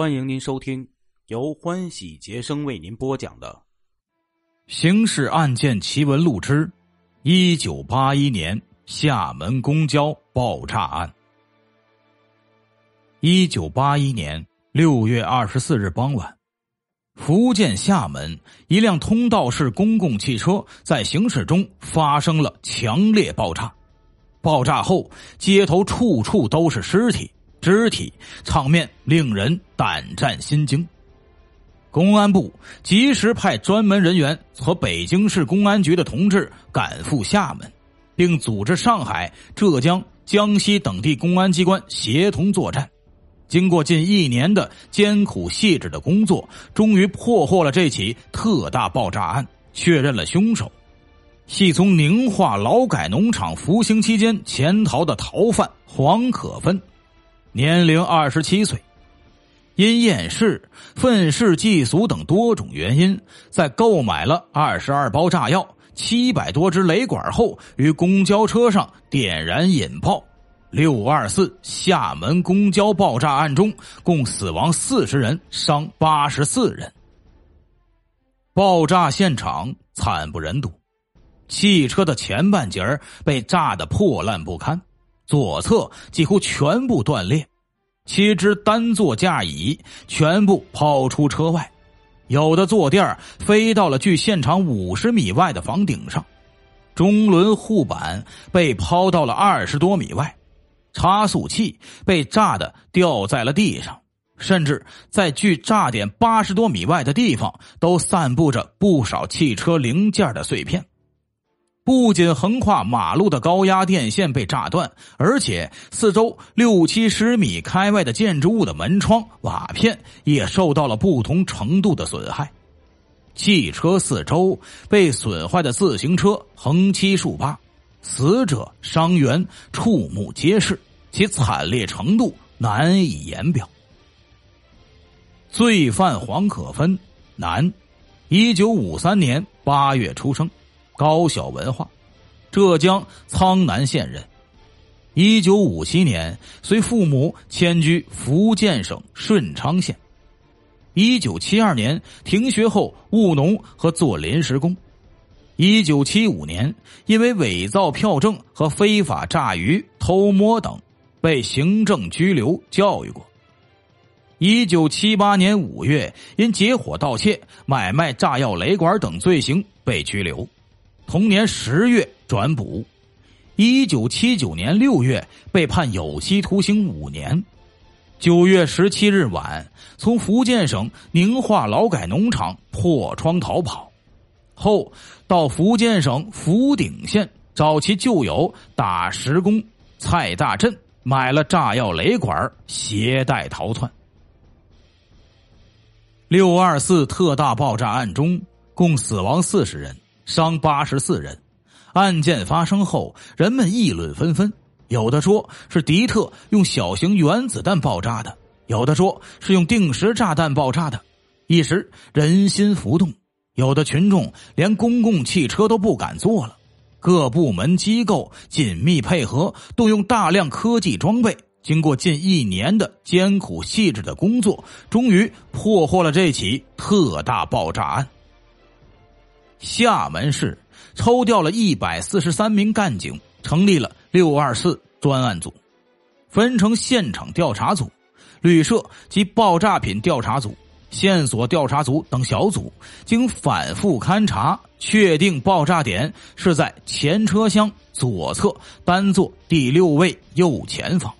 欢迎您收听由欢喜杰生为您播讲的《刑事案件奇闻录之一九八一年厦门公交爆炸案》。一九八一年六月二十四日傍晚，福建厦门一辆通道式公共汽车在行驶中发生了强烈爆炸。爆炸后，街头处处都是尸体。肢体场面令人胆战心惊。公安部及时派专门人员和北京市公安局的同志赶赴厦门，并组织上海、浙江、江西等地公安机关协同作战。经过近一年的艰苦细致的工作，终于破获了这起特大爆炸案，确认了凶手，系从宁化劳改农场服刑期间潜逃的逃犯黄可芬。年龄二十七岁，因厌世、愤世嫉俗等多种原因，在购买了二十二包炸药、七百多支雷管后，于公交车上点燃引爆。六二四厦门公交爆炸案中，共死亡四十人，伤八十四人。爆炸现场惨不忍睹，汽车的前半截被炸得破烂不堪。左侧几乎全部断裂，七只单座架椅全部抛出车外，有的坐垫飞到了距现场五十米外的房顶上，中轮护板被抛到了二十多米外，差速器被炸的掉在了地上，甚至在距炸点八十多米外的地方都散布着不少汽车零件的碎片。不仅横跨马路的高压电线被炸断，而且四周六七十米开外的建筑物的门窗、瓦片也受到了不同程度的损害。汽车四周被损坏的自行车横七竖八，死者伤员触目皆是，其惨烈程度难以言表。罪犯黄可芬，男，一九五三年八月出生。高小文化，浙江苍南县人。一九五七年随父母迁居福建省顺昌县。一九七二年停学后务农和做临时工。一九七五年因为伪造票证和非法炸鱼、偷摸等，被行政拘留教育过。一九七八年五月因结伙盗窃、买卖炸药、雷管等罪行被拘留。同年十月转捕，一九七九年六月被判有期徒刑五年。九月十七日晚，从福建省宁化劳改农场破窗逃跑，后到福建省福鼎县找其旧友打石工蔡大振买了炸药雷管，携带逃窜。六二四特大爆炸案中，共死亡四十人。伤八十四人，案件发生后，人们议论纷纷。有的说是迪特用小型原子弹爆炸的，有的说是用定时炸弹爆炸的。一时人心浮动，有的群众连公共汽车都不敢坐了。各部门机构紧密配合，动用大量科技装备，经过近一年的艰苦细致的工作，终于破获了这起特大爆炸案。厦门市抽调了一百四十三名干警，成立了六二四专案组，分成现场调查组、旅社及爆炸品调查组、线索调查组等小组，经反复勘查，确定爆炸点是在前车厢左侧单座第六位右前方。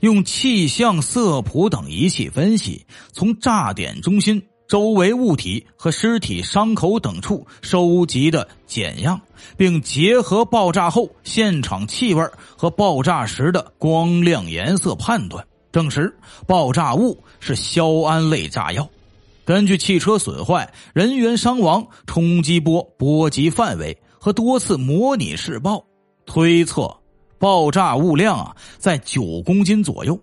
用气象色谱等仪器分析，从炸点中心。周围物体和尸体伤口等处收集的检样，并结合爆炸后现场气味和爆炸时的光亮颜色判断，证实爆炸物是硝铵类炸药。根据汽车损坏、人员伤亡、冲击波波及范围和多次模拟试爆，推测爆炸物量啊在九公斤左右。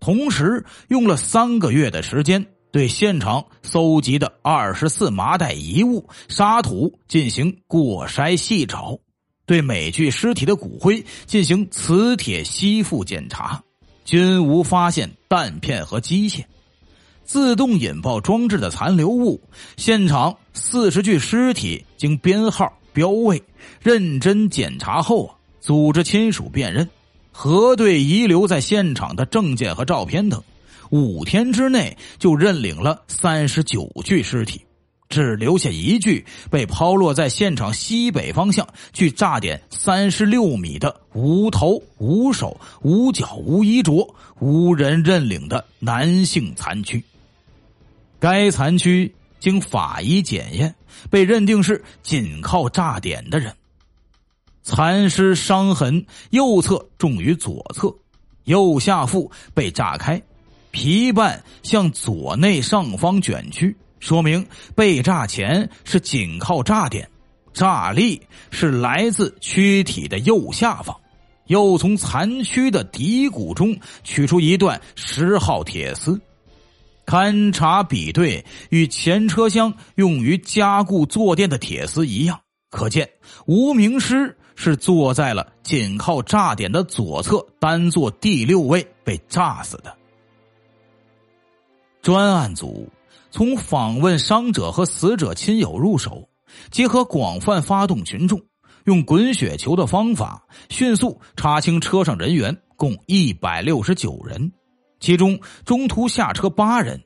同时用了三个月的时间。对现场搜集的二十四麻袋遗物、沙土进行过筛细找，对每具尸体的骨灰进行磁铁吸附检查，均无发现弹片和机械。自动引爆装置的残留物，现场四十具尸体经编号标位，认真检查后啊，组织亲属辨认，核对遗留在现场的证件和照片等，五天之内就认领了三十九具尸体。只留下一具被抛落在现场西北方向距炸点三十六米的无头无手无脚无衣着无人认领的男性残躯。该残躯经法医检验，被认定是紧靠炸点的人。残尸伤痕右侧重于左侧，右下腹被炸开，皮瓣向左内上方卷曲。说明被炸前是紧靠炸点，炸力是来自躯体的右下方，又从残躯的底骨中取出一段十号铁丝，勘察比对与前车厢用于加固坐垫的铁丝一样，可见无名尸是坐在了紧靠炸点的左侧单座第六位被炸死的。专案组。从访问伤者和死者亲友入手，结合广泛发动群众，用滚雪球的方法，迅速查清车上人员共一百六十九人，其中中途下车八人。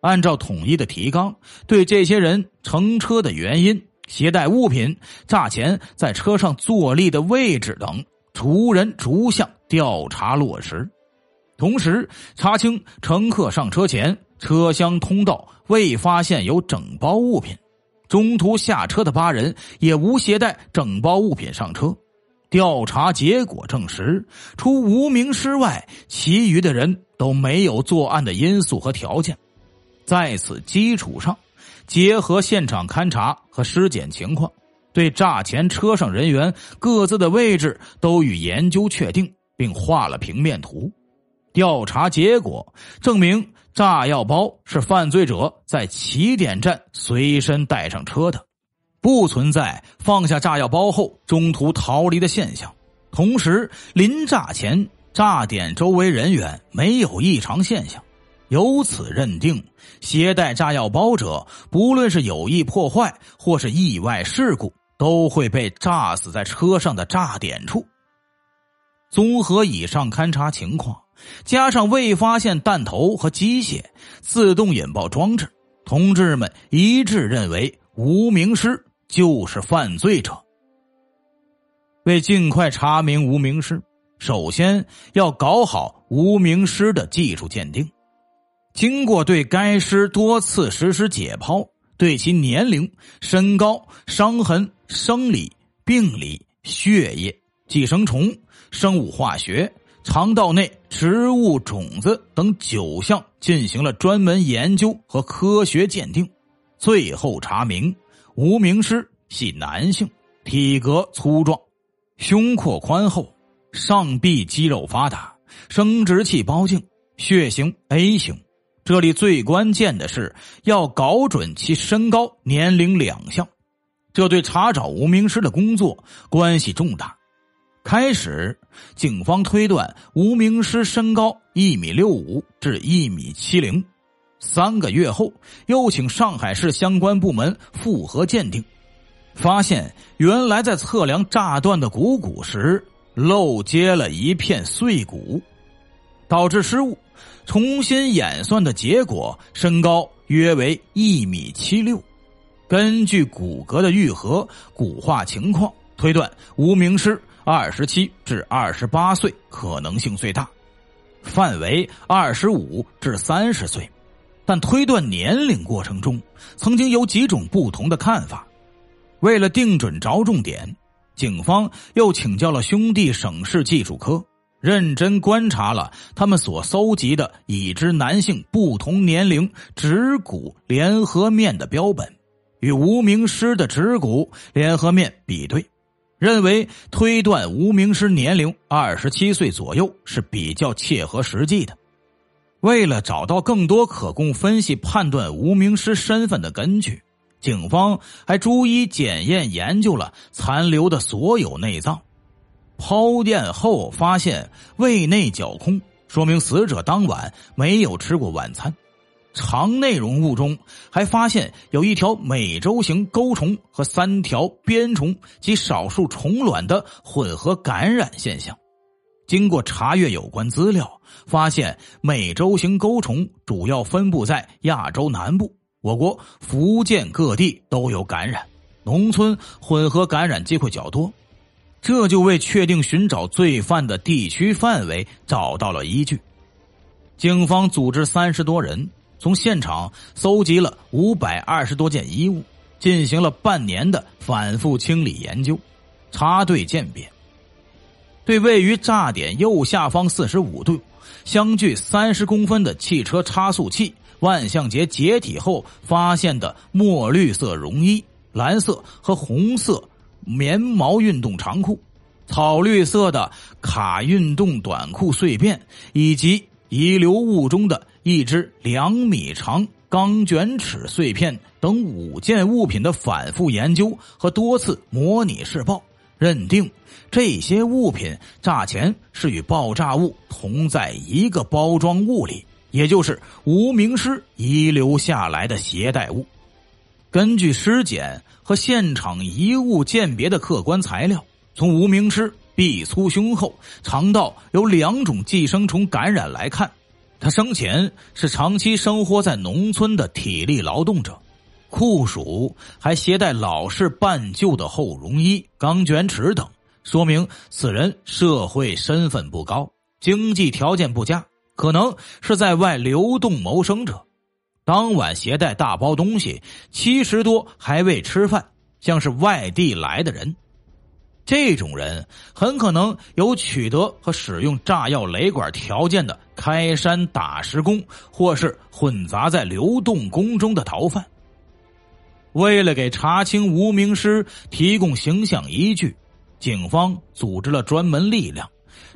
按照统一的提纲，对这些人乘车的原因、携带物品、炸前在车上坐立的位置等，逐人逐项调查落实，同时查清乘客上车前。车厢通道未发现有整包物品，中途下车的八人也无携带整包物品上车。调查结果证实，除无名尸外，其余的人都没有作案的因素和条件。在此基础上，结合现场勘查和尸检情况，对炸前车上人员各自的位置都予研究确定，并画了平面图。调查结果证明。炸药包是犯罪者在起点站随身带上车的，不存在放下炸药包后中途逃离的现象。同时，临炸前炸点周围人员没有异常现象，由此认定携带炸药包者，不论是有意破坏或是意外事故，都会被炸死在车上的炸点处。综合以上勘查情况。加上未发现弹头和机械自动引爆装置，同志们一致认为无名尸就是犯罪者。为尽快查明无名尸，首先要搞好无名尸的技术鉴定。经过对该尸多次实施解剖，对其年龄、身高、伤痕、生理、病理、血液、寄生虫、生物化学。肠道内植物种子等九项进行了专门研究和科学鉴定，最后查明无名尸系男性，体格粗壮，胸廓宽厚，上臂肌肉发达，生殖器包茎，血型 A 型。这里最关键的是要搞准其身高、年龄两项，这对查找无名尸的工作关系重大。开始，警方推断无名尸身高一米六五至一米七零。三个月后，又请上海市相关部门复核鉴定，发现原来在测量炸断的股骨时漏接了一片碎骨，导致失误。重新演算的结果，身高约为一米七六。根据骨骼的愈合、骨化情况，推断无名尸。二十七至二十八岁可能性最大，范围二十五至三十岁，但推断年龄过程中曾经有几种不同的看法。为了定准着重点，警方又请教了兄弟省市技术科，认真观察了他们所搜集的已知男性不同年龄指骨联合面的标本，与无名尸的指骨联合面比对。认为推断无名尸年龄二十七岁左右是比较切合实际的。为了找到更多可供分析判断无名尸身份的根据，警方还逐一检验研究了残留的所有内脏。剖验后发现胃内绞空，说明死者当晚没有吃过晚餐。肠内容物中还发现有一条美洲型钩虫和三条鞭虫及少数虫卵的混合感染现象。经过查阅有关资料，发现美洲型钩虫主要分布在亚洲南部，我国福建各地都有感染，农村混合感染机会较多。这就为确定寻找罪犯的地区范围找到了依据。警方组织三十多人。从现场搜集了五百二十多件衣物，进行了半年的反复清理研究、插对鉴别。对位于炸点右下方四十五度、相距三十公分的汽车差速器万向节解体后发现的墨绿色绒衣、蓝色和红色棉毛运动长裤、草绿色的卡运动短裤碎片，以及遗留物中的。一只两米长钢卷尺碎片等五件物品的反复研究和多次模拟试爆，认定这些物品炸前是与爆炸物同在一个包装物里，也就是无名尸遗留下来的携带物。根据尸检和现场遗物鉴别的客观材料，从无名尸臂粗胸厚、肠道有两种寄生虫感染来看。他生前是长期生活在农村的体力劳动者，酷暑还携带老式半旧的厚绒衣、钢卷尺等，说明此人社会身份不高，经济条件不佳，可能是在外流动谋生者。当晚携带大包东西，七十多还未吃饭，像是外地来的人。这种人很可能有取得和使用炸药雷管条件的开山打石工，或是混杂在流动工中的逃犯。为了给查清无名尸提供形象依据，警方组织了专门力量，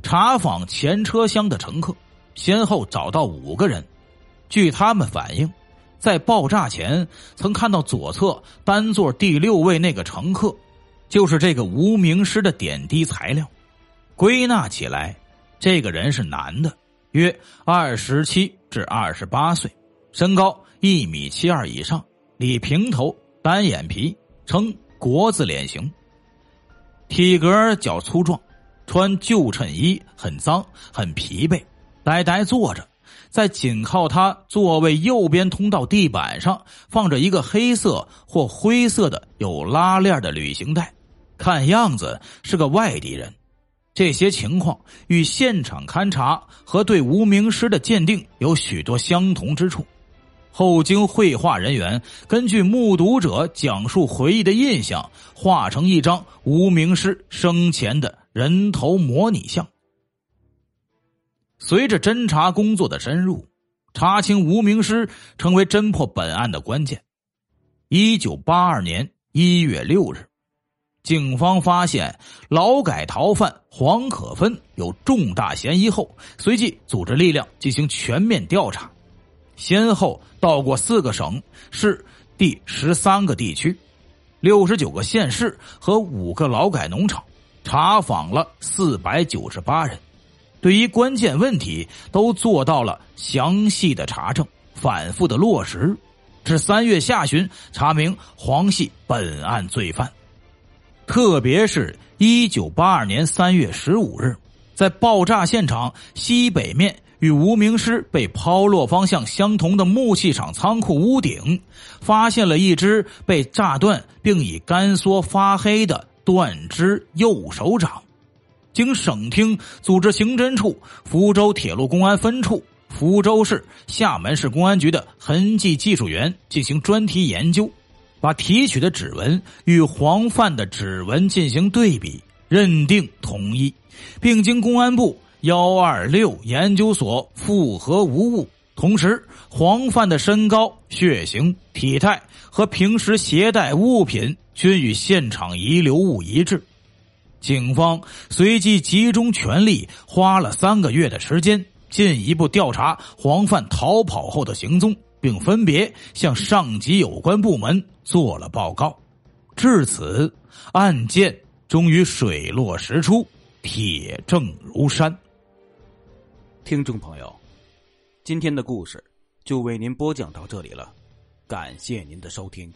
查访前车厢的乘客，先后找到五个人。据他们反映，在爆炸前曾看到左侧单座第六位那个乘客。就是这个无名尸的点滴材料，归纳起来，这个人是男的，约二十七至二十八岁，身高一米七二以上，理平头，单眼皮，呈国字脸型，体格较粗壮，穿旧衬衣，很脏，很疲惫，呆呆坐着。在紧靠他座位右边通道地板上，放着一个黑色或灰色的有拉链的旅行袋。看样子是个外地人，这些情况与现场勘查和对无名尸的鉴定有许多相同之处。后经绘画人员根据目睹者讲述回忆的印象，画成一张无名尸生前的人头模拟像。随着侦查工作的深入，查清无名尸成为侦破本案的关键。一九八二年一月六日。警方发现劳改逃犯黄可芬有重大嫌疑后，随即组织力量进行全面调查，先后到过四个省市、第十三个地区、六十九个县市和五个劳改农场，查访了四百九十八人，对于关键问题都做到了详细的查证、反复的落实，至三月下旬查明黄系本案罪犯。特别是一九八二年三月十五日，在爆炸现场西北面与无名尸被抛落方向相同的木器厂仓库屋顶，发现了一只被炸断并已干缩发黑的断肢右手掌。经省厅组织刑侦处、福州铁路公安分处、福州市、厦门市公安局的痕迹技术员进行专题研究。把提取的指纹与黄范的指纹进行对比，认定同一，并经公安部幺二六研究所复核无误。同时，黄范的身高、血型、体态和平时携带物品均与现场遗留物一致。警方随即集中全力，花了三个月的时间，进一步调查黄范逃跑后的行踪。并分别向上级有关部门做了报告，至此，案件终于水落石出，铁证如山。听众朋友，今天的故事就为您播讲到这里了，感谢您的收听。